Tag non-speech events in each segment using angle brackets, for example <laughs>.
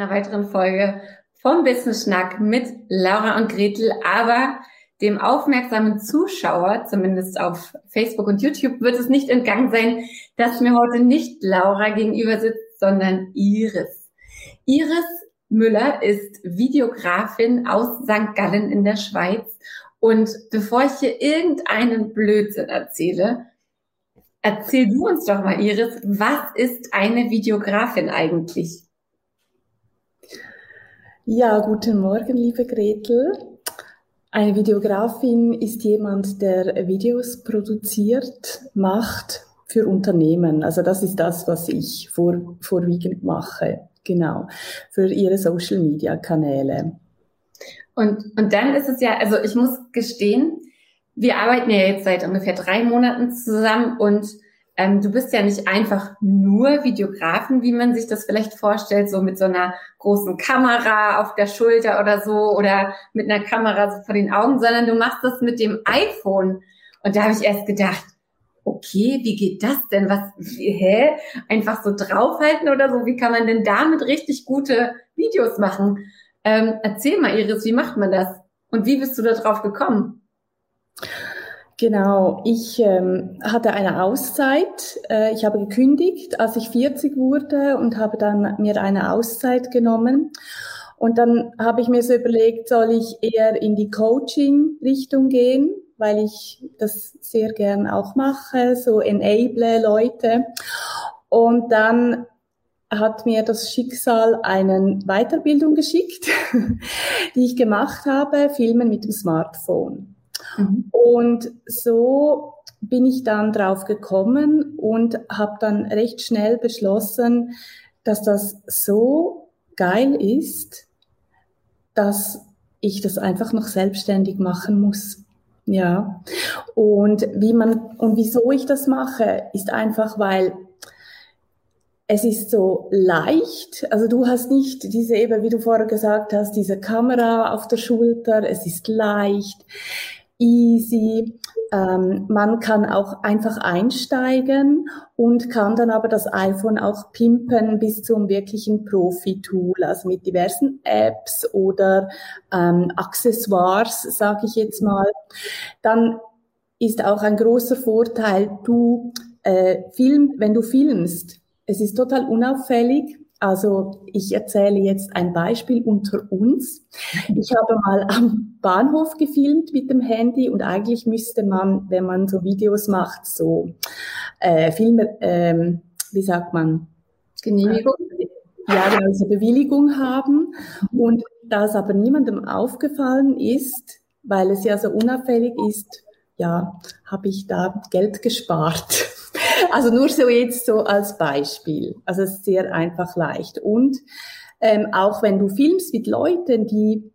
Einer weiteren Folge vom Business Schnack mit Laura und Gretel, aber dem aufmerksamen Zuschauer, zumindest auf Facebook und YouTube, wird es nicht entgangen sein, dass mir heute nicht Laura gegenüber sitzt, sondern Iris. Iris Müller ist Videografin aus St. Gallen in der Schweiz. Und bevor ich hier irgendeinen Blödsinn erzähle, erzähl du uns doch mal, Iris, was ist eine Videografin eigentlich? Ja, guten Morgen, liebe Gretel. Eine Videografin ist jemand, der Videos produziert, macht für Unternehmen. Also das ist das, was ich vor, vorwiegend mache. Genau, für ihre Social-Media-Kanäle. Und, und dann ist es ja, also ich muss gestehen, wir arbeiten ja jetzt seit ungefähr drei Monaten zusammen und ähm, du bist ja nicht einfach nur Videografen, wie man sich das vielleicht vorstellt, so mit so einer großen Kamera auf der Schulter oder so oder mit einer Kamera so vor den Augen, sondern du machst das mit dem iPhone. Und da habe ich erst gedacht, okay, wie geht das denn? Was, wie, <laughs> hä? Einfach so draufhalten oder so? Wie kann man denn damit richtig gute Videos machen? Ähm, erzähl mal, Iris, wie macht man das? Und wie bist du da drauf gekommen? Genau, ich ähm, hatte eine Auszeit. Äh, ich habe gekündigt, als ich 40 wurde und habe dann mir eine Auszeit genommen. Und dann habe ich mir so überlegt, soll ich eher in die Coaching-Richtung gehen weil ich das sehr gern auch mache, so enable Leute. Und dann hat mir das Schicksal eine Weiterbildung geschickt, <laughs> die ich gemacht habe, Filmen mit dem Smartphone. Mhm. Und so bin ich dann drauf gekommen und habe dann recht schnell beschlossen, dass das so geil ist, dass ich das einfach noch selbstständig machen muss. Ja. Und wie man, und wieso ich das mache, ist einfach, weil es ist so leicht. Also du hast nicht diese eben, wie du vorher gesagt hast, diese Kamera auf der Schulter. Es ist leicht, easy. Ähm, man kann auch einfach einsteigen und kann dann aber das iPhone auch pimpen bis zum wirklichen Profi-Tool, also mit diversen Apps oder ähm, Accessoires, sage ich jetzt mal. Dann ist auch ein großer Vorteil, du äh, film, wenn du filmst, es ist total unauffällig, also ich erzähle jetzt ein Beispiel unter uns. Ich habe mal am Bahnhof gefilmt mit dem Handy und eigentlich müsste man, wenn man so Videos macht, so äh, Filme, ähm, wie sagt man? Genehmigung? Ja, genau, also Bewilligung haben. Und da es aber niemandem aufgefallen ist, weil es ja so unauffällig ist, ja, habe ich da Geld gespart. Also nur so jetzt so als Beispiel. Also es ist sehr einfach leicht. Und ähm, auch wenn du filmst mit Leuten, die,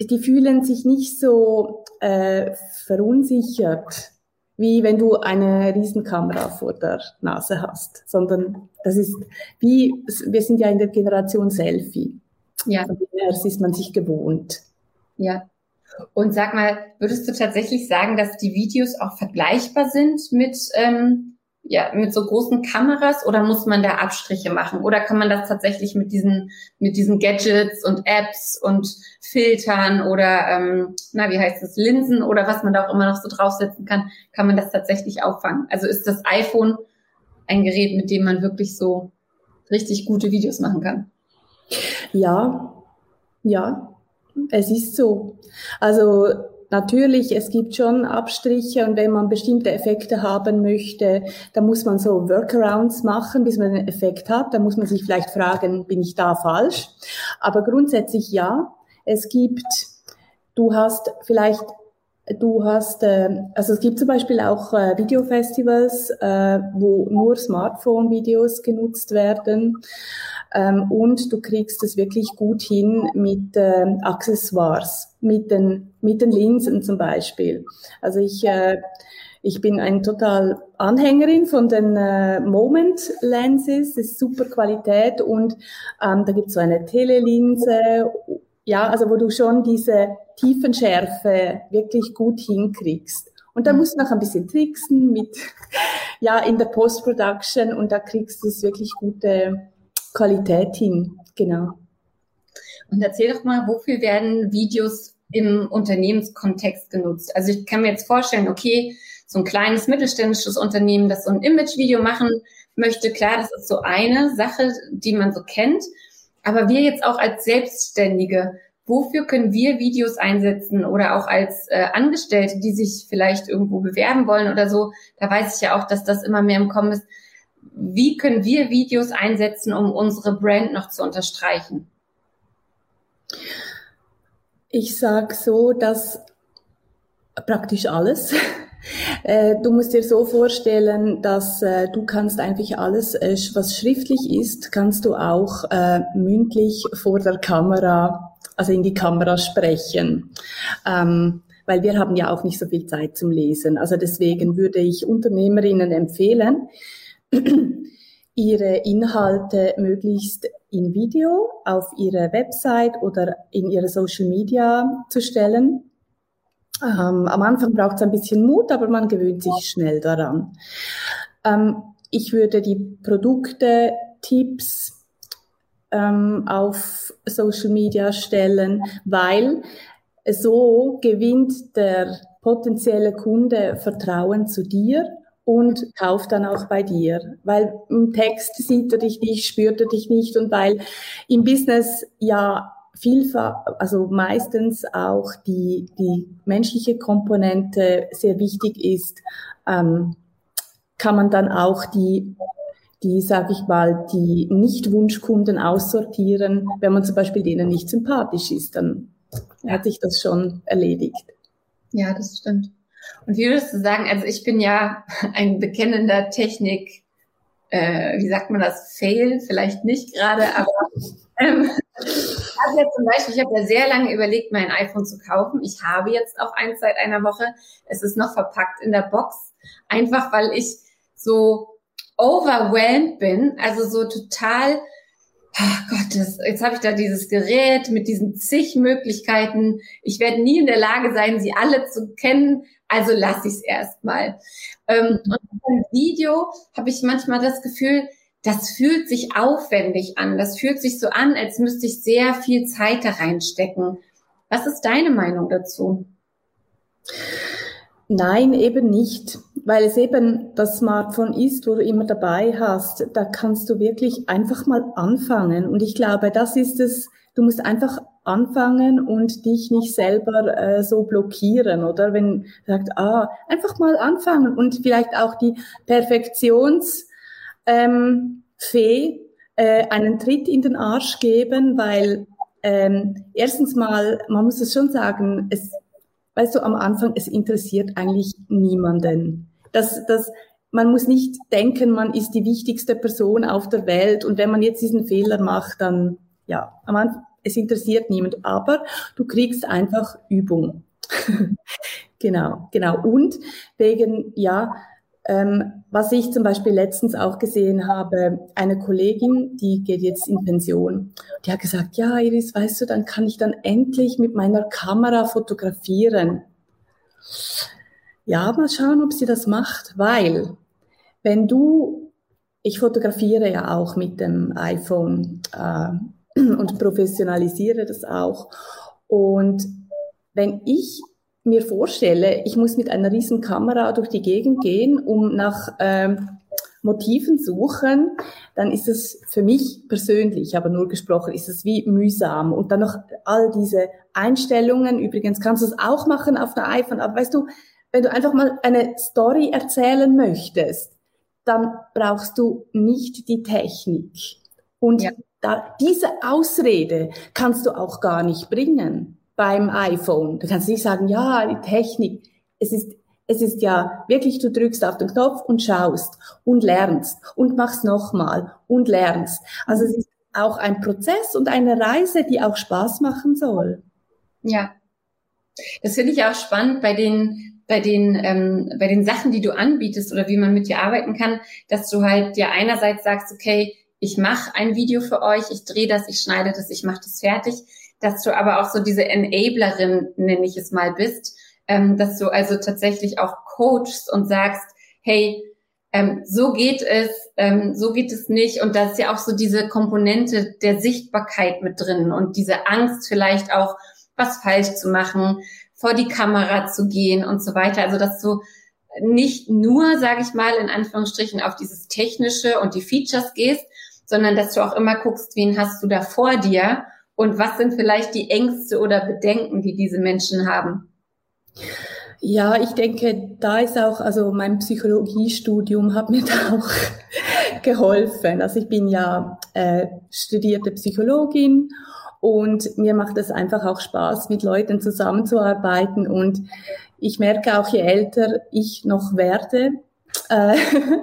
die fühlen sich nicht so äh, verunsichert, wie wenn du eine Riesenkamera vor der Nase hast, sondern das ist wie, wir sind ja in der Generation Selfie. Ja. Das ist man sich gewohnt. Ja. Und sag mal, würdest du tatsächlich sagen, dass die Videos auch vergleichbar sind mit ähm, ja, mit so großen Kameras oder muss man da Abstriche machen? Oder kann man das tatsächlich mit diesen, mit diesen Gadgets und Apps und Filtern oder, ähm, na, wie heißt das, Linsen oder was man da auch immer noch so draufsetzen kann, kann man das tatsächlich auffangen? Also ist das iPhone ein Gerät, mit dem man wirklich so richtig gute Videos machen kann? Ja, ja, Es ist so. Also natürlich, es gibt schon Abstriche und wenn man bestimmte Effekte haben möchte, dann muss man so Workarounds machen, bis man den Effekt hat. Da muss man sich vielleicht fragen, bin ich da falsch? Aber grundsätzlich ja. Es gibt, du hast vielleicht Du hast, äh, also es gibt zum Beispiel auch äh, Videofestivals, äh, wo nur Smartphone-Videos genutzt werden. Ähm, und du kriegst es wirklich gut hin mit äh, Accessoires, mit den, mit den Linsen zum Beispiel. Also ich, äh, ich bin ein total Anhängerin von den äh, Moment Lenses, das ist super Qualität und ähm, da gibt es so eine Telelinse, ja, also wo du schon diese Tiefenschärfe wirklich gut hinkriegst. Und da mhm. musst du noch ein bisschen tricksen mit, <laughs> ja, in der Post-Production und da kriegst du es wirklich gute Qualität hin. Genau. Und erzähl doch mal, wofür werden Videos im Unternehmenskontext genutzt? Also ich kann mir jetzt vorstellen, okay, so ein kleines mittelständisches Unternehmen, das so ein Image-Video machen möchte, klar, das ist so eine Sache, die man so kennt. Aber wir jetzt auch als Selbstständige, wofür können wir Videos einsetzen oder auch als äh, Angestellte, die sich vielleicht irgendwo bewerben wollen oder so, da weiß ich ja auch, dass das immer mehr im Kommen ist. Wie können wir Videos einsetzen, um unsere Brand noch zu unterstreichen? Ich sage so, dass praktisch alles. <laughs> Äh, du musst dir so vorstellen, dass äh, du kannst eigentlich alles, äh, was schriftlich ist, kannst du auch äh, mündlich vor der Kamera, also in die Kamera sprechen. Ähm, weil wir haben ja auch nicht so viel Zeit zum Lesen. Also deswegen würde ich Unternehmerinnen empfehlen, <clears throat> ihre Inhalte möglichst in Video auf ihre Website oder in ihre Social Media zu stellen ähm, am Anfang braucht es ein bisschen Mut, aber man gewöhnt sich schnell daran. Ähm, ich würde die Produkte, Tipps ähm, auf Social Media stellen, weil so gewinnt der potenzielle Kunde Vertrauen zu dir und kauft dann auch bei dir, weil im Text sieht er dich nicht, spürt er dich nicht und weil im Business ja vielfach, also meistens auch die, die menschliche Komponente sehr wichtig ist, ähm, kann man dann auch die, die, sag ich mal, die Nicht-Wunschkunden aussortieren. Wenn man zum Beispiel denen nicht sympathisch ist, dann hat sich das schon erledigt. Ja, das stimmt. Und wie würdest du sagen, also ich bin ja ein bekennender Technik, äh, wie sagt man das, Fail, vielleicht nicht gerade, aber <laughs> ähm, habe ja zum Beispiel, ich habe ja sehr lange überlegt, mein iPhone zu kaufen. Ich habe jetzt auch eins seit einer Woche. Es ist noch verpackt in der Box. Einfach weil ich so overwhelmed bin, also so total, oh Gott, jetzt habe ich da dieses Gerät mit diesen zig Möglichkeiten. Ich werde nie in der Lage sein, sie alle zu kennen. Also lasse ich es erstmal. Ähm, und beim Video habe ich manchmal das Gefühl, das fühlt sich aufwendig an. Das fühlt sich so an, als müsste ich sehr viel Zeit da reinstecken. Was ist deine Meinung dazu? Nein, eben nicht, weil es eben das Smartphone ist, wo du immer dabei hast. Da kannst du wirklich einfach mal anfangen. Und ich glaube, das ist es. Du musst einfach anfangen und dich nicht selber äh, so blockieren, oder? Wenn du sagst, ah, einfach mal anfangen und vielleicht auch die Perfektions ähm, Fee äh, einen Tritt in den Arsch geben, weil ähm, erstens mal, man muss es schon sagen, es, weißt du, am Anfang, es interessiert eigentlich niemanden. Das, das, man muss nicht denken, man ist die wichtigste Person auf der Welt und wenn man jetzt diesen Fehler macht, dann, ja, am Anfang, es interessiert niemand, aber du kriegst einfach Übung. <laughs> genau, genau. Und wegen, ja, ähm, was ich zum Beispiel letztens auch gesehen habe, eine Kollegin, die geht jetzt in Pension, die hat gesagt, ja, Iris, weißt du, dann kann ich dann endlich mit meiner Kamera fotografieren. Ja, mal schauen, ob sie das macht, weil wenn du, ich fotografiere ja auch mit dem iPhone äh, <clears throat> und professionalisiere das auch. Und wenn ich mir vorstelle, ich muss mit einer riesen Kamera durch die Gegend gehen, um nach ähm, Motiven suchen, dann ist es für mich persönlich, aber nur gesprochen, ist es wie mühsam. Und dann noch all diese Einstellungen. Übrigens kannst du es auch machen auf einer iPhone. Aber weißt du, wenn du einfach mal eine Story erzählen möchtest, dann brauchst du nicht die Technik. Und ja. da, diese Ausrede kannst du auch gar nicht bringen beim iPhone. Du kannst nicht sagen, ja, die Technik. Es ist es ist ja wirklich, du drückst auf den Knopf und schaust und lernst und machst nochmal und lernst. Also es ist auch ein Prozess und eine Reise, die auch Spaß machen soll. Ja, das finde ich auch spannend bei den bei den ähm, bei den Sachen, die du anbietest oder wie man mit dir arbeiten kann, dass du halt dir einerseits sagst, okay, ich mache ein Video für euch, ich drehe das, ich schneide das, ich mache das fertig, dass du aber auch so diese Enablerin, nenne ich es mal, bist, ähm, dass du also tatsächlich auch coachst und sagst, hey, ähm, so geht es, ähm, so geht es nicht. Und da ist ja auch so diese Komponente der Sichtbarkeit mit drin und diese Angst vielleicht auch, was falsch zu machen, vor die Kamera zu gehen und so weiter. Also dass du nicht nur, sage ich mal, in Anführungsstrichen auf dieses Technische und die Features gehst, sondern dass du auch immer guckst, wen hast du da vor dir und was sind vielleicht die Ängste oder Bedenken, die diese Menschen haben. Ja, ich denke, da ist auch, also mein Psychologiestudium hat mir da auch <laughs> geholfen. Also ich bin ja äh, studierte Psychologin und mir macht es einfach auch Spaß, mit Leuten zusammenzuarbeiten. Und ich merke auch, je älter ich noch werde, äh,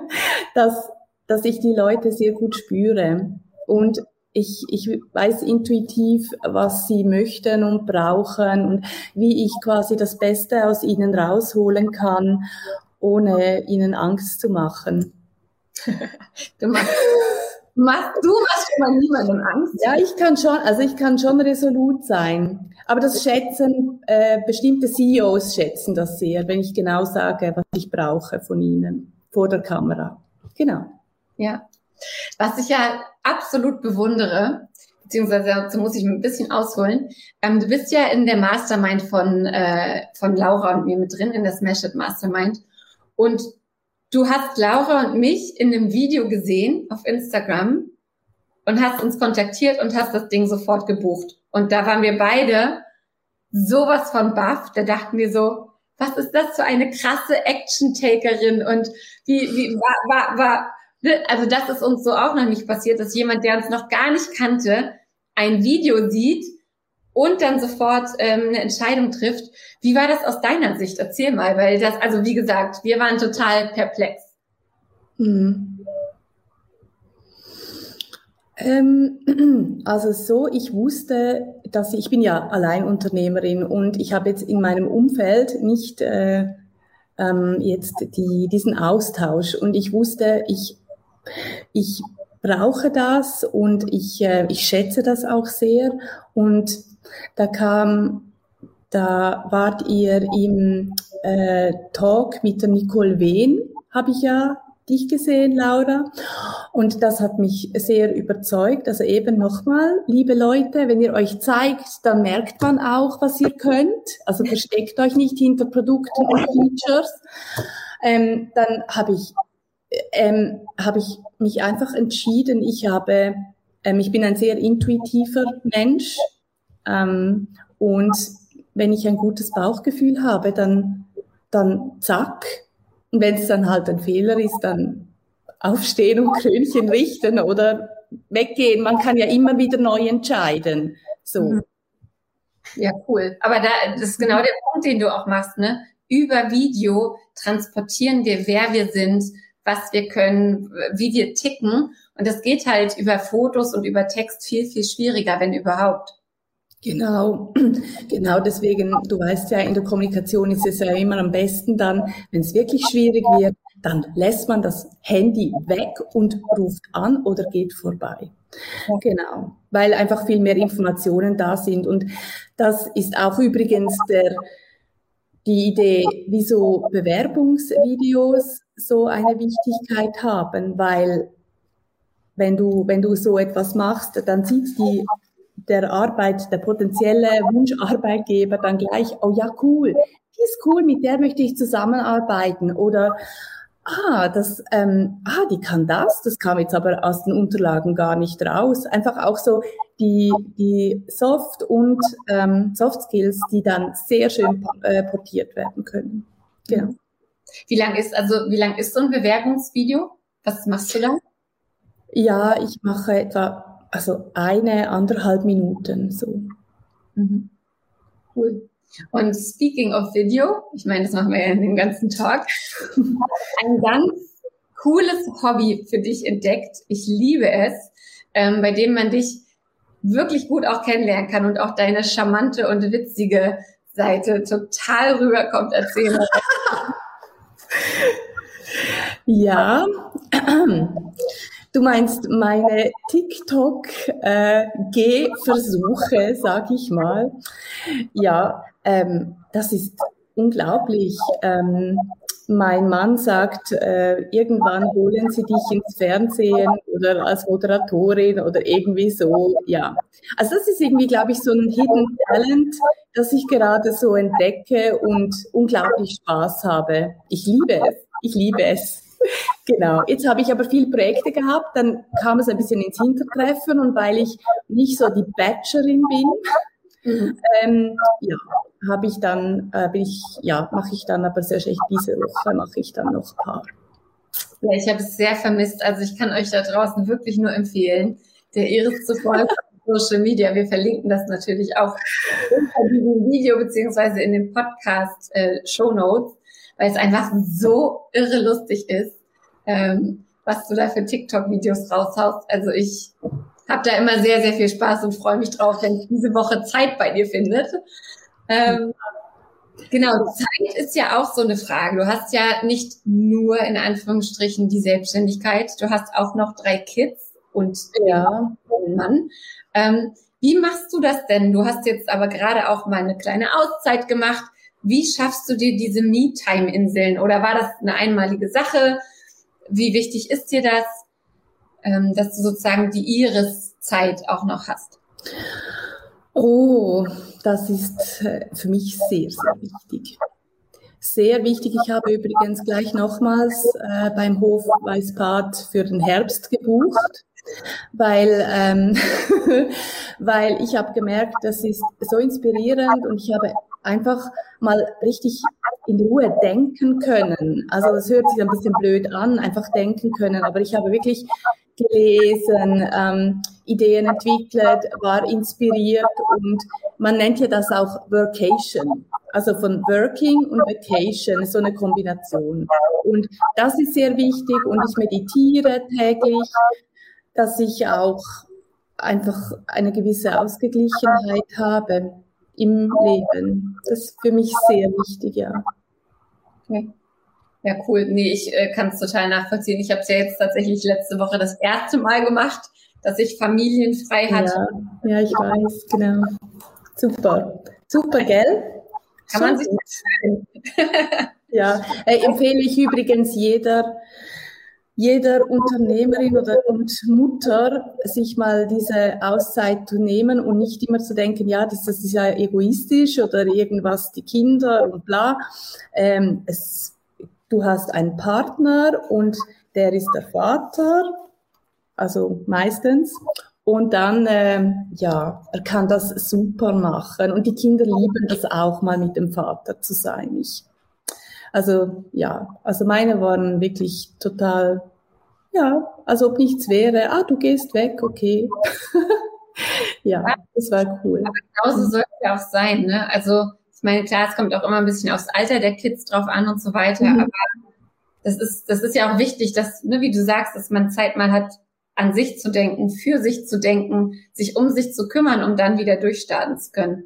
<laughs> dass, dass ich die Leute sehr gut spüre. Und ich, ich weiß intuitiv, was sie möchten und brauchen und wie ich quasi das Beste aus ihnen rausholen kann, ohne ihnen Angst zu machen. <laughs> du machst, du machst schon mal niemandem Angst. Ja, ich kann schon, also ich kann schon resolut sein. Aber das schätzen, äh, bestimmte CEOs schätzen das sehr, wenn ich genau sage, was ich brauche von ihnen vor der Kamera. Genau. Ja. Was ich ja absolut bewundere, beziehungsweise dazu muss ich ein bisschen ausholen. Ähm, du bist ja in der Mastermind von, äh, von Laura und mir mit drin, in der Smash It Mastermind. Und du hast Laura und mich in einem Video gesehen auf Instagram und hast uns kontaktiert und hast das Ding sofort gebucht. Und da waren wir beide sowas von baff. Da dachten wir so, was ist das für eine krasse Action-Takerin und wie, wie war, war, war, Ne, also das ist uns so auch noch nicht passiert, dass jemand, der uns noch gar nicht kannte, ein Video sieht und dann sofort ähm, eine Entscheidung trifft. Wie war das aus deiner Sicht? Erzähl mal, weil das, also wie gesagt, wir waren total perplex. Hm. Ähm, <clears throat> also so, ich wusste, dass ich, ich bin ja Alleinunternehmerin und ich habe jetzt in meinem Umfeld nicht äh, ähm, jetzt die, diesen Austausch und ich wusste, ich ich brauche das und ich, äh, ich schätze das auch sehr. Und da kam, da wart ihr im äh, Talk mit der Nicole Wehn, habe ich ja dich gesehen, Laura. Und das hat mich sehr überzeugt. Also eben nochmal, liebe Leute, wenn ihr euch zeigt, dann merkt man auch, was ihr könnt. Also versteckt euch nicht hinter Produkten und Features. Ähm, dann habe ich ähm, habe ich mich einfach entschieden, ich habe, ähm, ich bin ein sehr intuitiver Mensch ähm, und wenn ich ein gutes Bauchgefühl habe, dann, dann zack. Und wenn es dann halt ein Fehler ist, dann aufstehen und Krönchen richten oder weggehen. Man kann ja immer wieder neu entscheiden. So. Mhm. Ja, cool. Aber da, das ist genau der Punkt, den du auch machst, ne? Über Video transportieren wir, wer wir sind, was wir können, wie wir ticken. Und das geht halt über Fotos und über Text viel, viel schwieriger, wenn überhaupt. Genau, <clears throat> genau deswegen, du weißt ja, in der Kommunikation ist es ja immer am besten dann, wenn es wirklich schwierig wird, dann lässt man das Handy weg und ruft an oder geht vorbei. Genau, weil einfach viel mehr Informationen da sind. Und das ist auch übrigens der, die Idee, wieso Bewerbungsvideos so eine Wichtigkeit haben, weil wenn du, wenn du so etwas machst, dann sieht die, der Arbeit, der potenzielle Wunscharbeitgeber dann gleich, oh ja, cool, die ist cool, mit der möchte ich zusammenarbeiten oder ah, das, ähm, ah, die kann das, das kam jetzt aber aus den Unterlagen gar nicht raus. Einfach auch so die, die Soft und ähm, Soft Skills, die dann sehr schön äh, portiert werden können. Genau. Wie lang ist also wie lang ist so ein Bewerbungsvideo? Was machst du da? Ja, ich mache etwa also eine anderthalb Minuten so. Mhm. Cool. Und speaking of Video, ich meine, das machen wir ja in den ganzen Talk, <laughs> ein ganz cooles Hobby für dich entdeckt. Ich liebe es, ähm, bei dem man dich wirklich gut auch kennenlernen kann und auch deine charmante und witzige Seite total rüberkommt erzählen. <laughs> ja, du meinst meine TikTok-Gehversuche, äh, sag ich mal. Ja, ähm, das ist unglaublich. Ähm, mein Mann sagt, äh, irgendwann holen sie dich ins Fernsehen oder als Moderatorin oder irgendwie so, ja. Also das ist irgendwie, glaube ich, so ein Hidden Talent, das ich gerade so entdecke und unglaublich Spaß habe. Ich liebe es. Ich liebe es. <laughs> Genau. Jetzt habe ich aber viele Projekte gehabt, dann kam es ein bisschen ins Hintertreffen und weil ich nicht so die Batcherin bin, <laughs> mhm. ähm, ja, habe ich dann, äh, bin ich, ja, mache ich dann aber sehr schlecht diese Woche, mache ich dann noch ein paar. Ja, ich habe es sehr vermisst. Also ich kann euch da draußen wirklich nur empfehlen, der Iris zu folgen <laughs> Social Media. Wir verlinken das natürlich auch unter diesem Video beziehungsweise in den Podcast äh, Show Notes, weil es einfach so irre lustig ist, ähm, was du da für TikTok-Videos raushaust. Also ich habe da immer sehr, sehr viel Spaß und freue mich drauf, wenn ich diese Woche Zeit bei dir findet. Ähm, genau, Zeit ist ja auch so eine Frage. Du hast ja nicht nur in Anführungsstrichen die Selbstständigkeit, du hast auch noch drei Kids und ja, einen Mann. Ähm, wie machst du das denn? Du hast jetzt aber gerade auch mal eine kleine Auszeit gemacht. Wie schaffst du dir diese Me-Time-Inseln? Oder war das eine einmalige Sache? Wie wichtig ist dir das, ähm, dass du sozusagen die Iris-Zeit auch noch hast? Oh, das ist äh, für mich sehr, sehr wichtig. Sehr wichtig. Ich habe übrigens gleich nochmals äh, beim Hof Weißbad für den Herbst gebucht, weil, ähm, <laughs> weil ich habe gemerkt, das ist so inspirierend und ich habe einfach mal richtig in Ruhe denken können. Also das hört sich ein bisschen blöd an, einfach denken können, aber ich habe wirklich gelesen, ähm, Ideen entwickelt, war inspiriert und man nennt ja das auch Workation. Also von Working und Vacation, so eine Kombination. Und das ist sehr wichtig und ich meditiere täglich, dass ich auch einfach eine gewisse Ausgeglichenheit habe im Leben. Das ist für mich sehr wichtig, ja. Okay. Ja, cool. Nee, ich äh, kann es total nachvollziehen. Ich habe es ja jetzt tatsächlich letzte Woche das erste Mal gemacht, dass ich familienfrei hatte. Ja, ja ich weiß, genau. Super. Super, gell? Kann man sich <laughs> Ja, äh, empfehle ich übrigens jeder, jeder Unternehmerin oder und Mutter, sich mal diese Auszeit zu nehmen und nicht immer zu denken, ja, das, das ist ja egoistisch oder irgendwas, die Kinder und bla. Ähm, es du hast einen Partner und der ist der Vater, also meistens. Und dann, äh, ja, er kann das super machen. Und die Kinder lieben das auch mal mit dem Vater zu sein. Ich, also, ja, also meine waren wirklich total, ja, als ob nichts wäre. Ah, du gehst weg, okay. <laughs> ja, das war cool. Aber genauso soll es ja auch sein, ne? Also, meine, klar, es kommt auch immer ein bisschen aufs Alter der Kids drauf an und so weiter, mhm. aber das ist, das ist ja auch wichtig, dass, ne, wie du sagst, dass man Zeit mal hat, an sich zu denken, für sich zu denken, sich um sich zu kümmern, um dann wieder durchstarten zu können.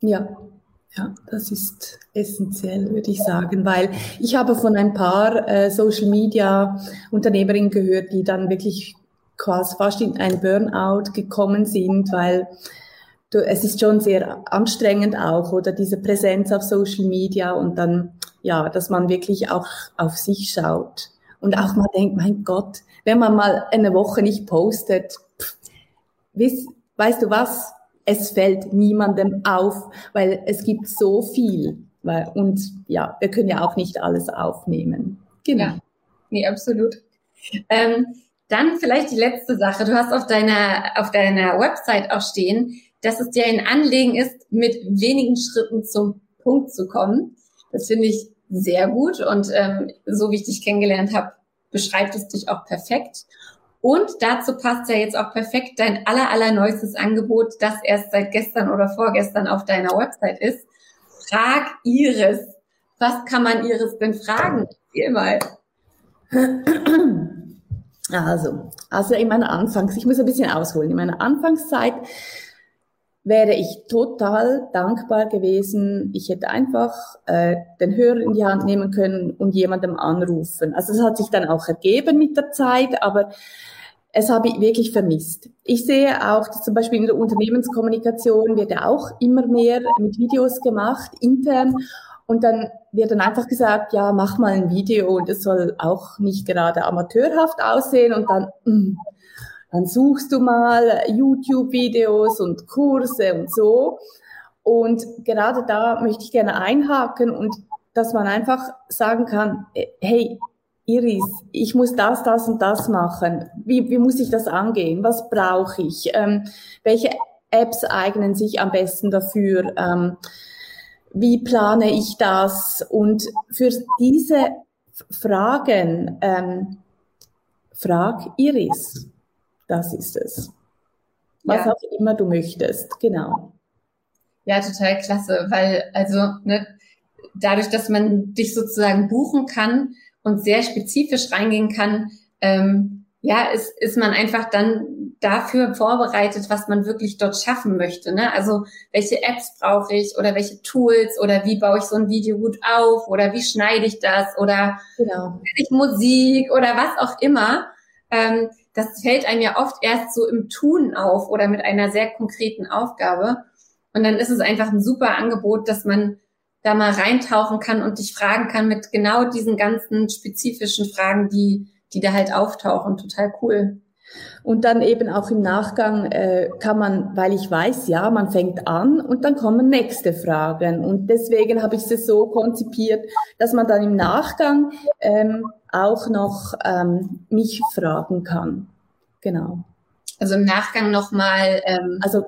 Ja, ja, das ist essentiell, würde ich sagen, weil ich habe von ein paar äh, Social Media Unternehmerinnen gehört, die dann wirklich quasi fast in ein Burnout gekommen sind, weil du, es ist schon sehr anstrengend auch, oder diese Präsenz auf Social Media und dann, ja, dass man wirklich auch auf sich schaut und auch mal denkt, mein Gott, wenn man mal eine Woche nicht postet, pff, weißt, weißt du was? Es fällt niemandem auf, weil es gibt so viel. Weil, und ja, wir können ja auch nicht alles aufnehmen. Genau. Ja. nee, absolut. Ähm, dann vielleicht die letzte Sache. Du hast auf deiner, auf deiner Website auch stehen, dass es dir ein Anliegen ist, mit wenigen Schritten zum Punkt zu kommen. Das finde ich sehr gut und ähm, so wie ich dich kennengelernt habe, beschreibt es dich auch perfekt. Und dazu passt ja jetzt auch perfekt dein aller, aller neuestes Angebot, das erst seit gestern oder vorgestern auf deiner Website ist. Frag Iris. Was kann man Iris denn fragen? Erzähl mal. Also, also in meiner Anfangs, ich muss ein bisschen ausholen. In meiner Anfangszeit wäre ich total dankbar gewesen. Ich hätte einfach äh, den Hörer in die Hand nehmen können und jemandem anrufen. Also das hat sich dann auch ergeben mit der Zeit, aber es habe ich wirklich vermisst. Ich sehe auch, dass zum Beispiel in der Unternehmenskommunikation wird ja auch immer mehr mit Videos gemacht, intern. Und dann wird dann einfach gesagt, ja, mach mal ein Video und es soll auch nicht gerade amateurhaft aussehen und dann, mh, mm, dann suchst du mal YouTube-Videos und Kurse und so. Und gerade da möchte ich gerne einhaken und dass man einfach sagen kann, hey, Iris, ich muss das, das und das machen. Wie, wie muss ich das angehen? Was brauche ich? Ähm, welche Apps eignen sich am besten dafür? Ähm, wie plane ich das? Und für diese Fragen, ähm, frag Iris. Das ist es. Was ja. auch immer du möchtest, genau. Ja, total klasse, weil also ne, dadurch, dass man dich sozusagen buchen kann und sehr spezifisch reingehen kann, ähm, ja, ist, ist man einfach dann dafür vorbereitet, was man wirklich dort schaffen möchte. Ne? Also welche Apps brauche ich oder welche Tools oder wie baue ich so ein Video gut auf oder wie schneide ich das oder genau. ich Musik oder was auch immer. Ähm, das fällt einem ja oft erst so im Tun auf oder mit einer sehr konkreten Aufgabe. Und dann ist es einfach ein super Angebot, dass man da mal reintauchen kann und dich fragen kann mit genau diesen ganzen spezifischen Fragen, die, die da halt auftauchen. Total cool. Und dann eben auch im Nachgang äh, kann man, weil ich weiß, ja, man fängt an und dann kommen nächste Fragen. Und deswegen habe ich es so konzipiert, dass man dann im Nachgang ähm, auch noch ähm, mich fragen kann. Genau. Also im Nachgang nochmal. Ähm also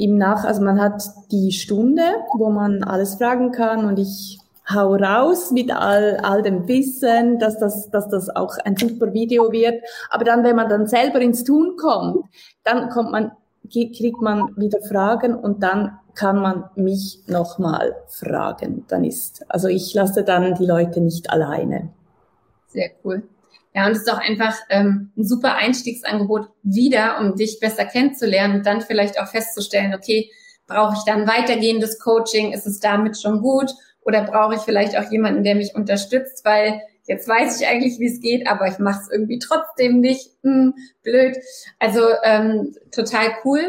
im Nach, also man hat die Stunde, wo man alles fragen kann und ich hau raus mit all, all dem Wissen, dass das, dass das auch ein super Video wird. Aber dann, wenn man dann selber ins Tun kommt, dann kommt man, kriegt man wieder Fragen und dann kann man mich nochmal fragen. Dann ist, also ich lasse dann die Leute nicht alleine. Sehr cool. Ja, und es ist auch einfach ähm, ein super Einstiegsangebot wieder, um dich besser kennenzulernen und dann vielleicht auch festzustellen, okay, brauche ich dann weitergehendes Coaching? Ist es damit schon gut? Oder brauche ich vielleicht auch jemanden, der mich unterstützt, weil jetzt weiß ich eigentlich, wie es geht, aber ich mache es irgendwie trotzdem nicht. Hm, blöd. Also ähm, total cool.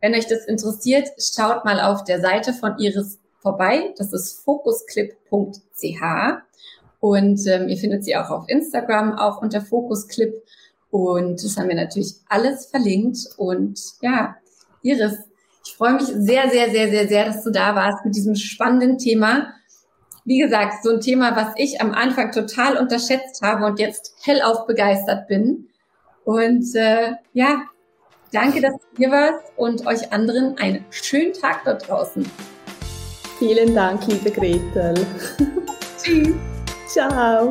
Wenn euch das interessiert, schaut mal auf der Seite von Iris vorbei. Das ist focusclip.ch. Und ähm, ihr findet sie auch auf Instagram, auch unter Focusclip. Und das haben wir natürlich alles verlinkt. Und ja, Iris, ich freue mich sehr, sehr, sehr, sehr, sehr, dass du da warst mit diesem spannenden Thema. Wie gesagt, so ein Thema, was ich am Anfang total unterschätzt habe und jetzt hellauf begeistert bin. Und äh, ja, danke, dass du hier warst und euch anderen einen schönen Tag dort draußen. Vielen Dank, liebe Gretel. Tschüss. <laughs> Ciao.